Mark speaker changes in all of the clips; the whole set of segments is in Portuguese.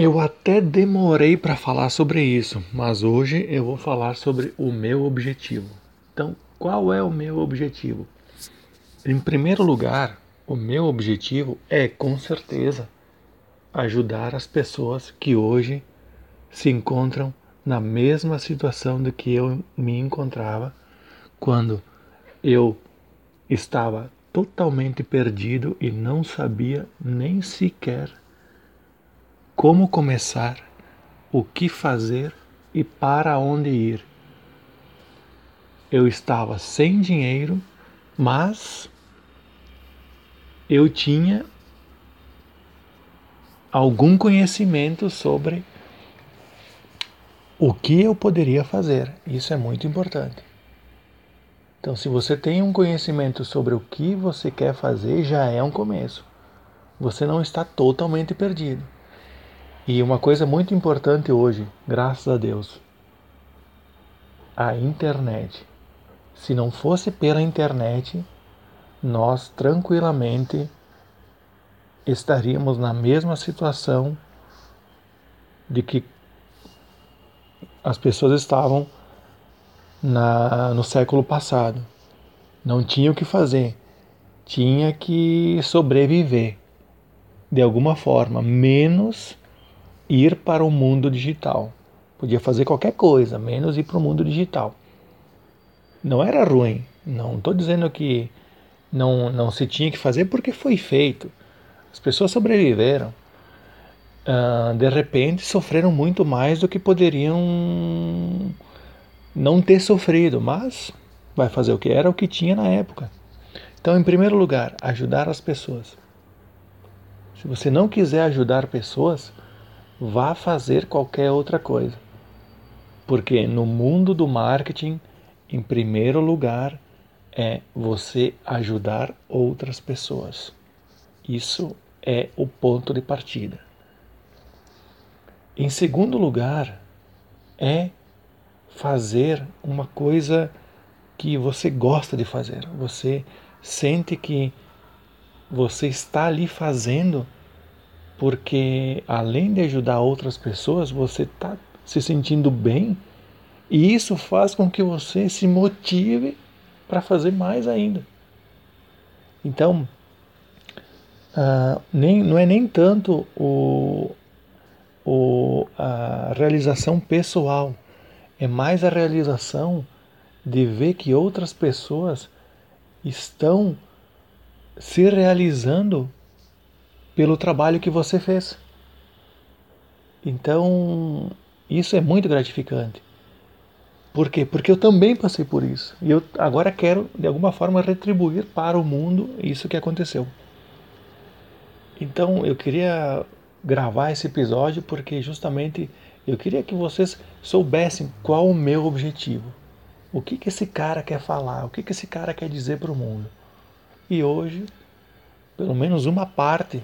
Speaker 1: Eu até demorei para falar sobre isso, mas hoje eu vou falar sobre o meu objetivo. Então, qual é o meu objetivo? Em primeiro lugar, o meu objetivo é, com certeza, ajudar as pessoas que hoje se encontram na mesma situação do que eu me encontrava quando eu estava totalmente perdido e não sabia nem sequer como começar, o que fazer e para onde ir. Eu estava sem dinheiro, mas eu tinha algum conhecimento sobre o que eu poderia fazer. Isso é muito importante. Então, se você tem um conhecimento sobre o que você quer fazer, já é um começo. Você não está totalmente perdido. E uma coisa muito importante hoje, graças a Deus, a internet. Se não fosse pela internet, nós tranquilamente estaríamos na mesma situação de que as pessoas estavam na, no século passado. Não tinha o que fazer, tinha que sobreviver de alguma forma, menos ir para o mundo digital. Podia fazer qualquer coisa, menos ir para o mundo digital. Não era ruim. Não estou dizendo que não, não se tinha que fazer porque foi feito. As pessoas sobreviveram. Uh, de repente sofreram muito mais do que poderiam não ter sofrido, mas vai fazer o que era o que tinha na época. Então, em primeiro lugar, ajudar as pessoas. Se você não quiser ajudar pessoas, vá fazer qualquer outra coisa. Porque no mundo do marketing, em primeiro lugar, é você ajudar outras pessoas. Isso é o ponto de partida. Em segundo lugar, é fazer uma coisa que você gosta de fazer. Você sente que você está ali fazendo porque além de ajudar outras pessoas, você está se sentindo bem e isso faz com que você se motive para fazer mais ainda. Então, uh, nem, não é nem tanto o, o, a realização pessoal, é mais a realização de ver que outras pessoas estão se realizando pelo trabalho que você fez. Então, isso é muito gratificante. Por quê? Porque eu também passei por isso. E eu agora quero, de alguma forma, retribuir para o mundo isso que aconteceu. Então, eu queria gravar esse episódio porque justamente eu queria que vocês soubessem qual o meu objetivo. O que, que esse cara quer falar? O que, que esse cara quer dizer para o mundo? E hoje, pelo menos uma parte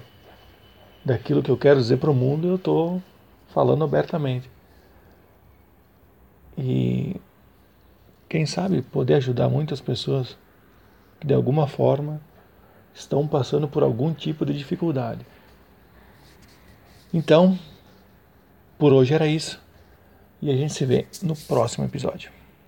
Speaker 1: daquilo que eu quero dizer para o mundo, eu estou falando abertamente. E quem sabe poder ajudar muitas pessoas que de alguma forma estão passando por algum tipo de dificuldade. Então, por hoje era isso. E a gente se vê no próximo episódio.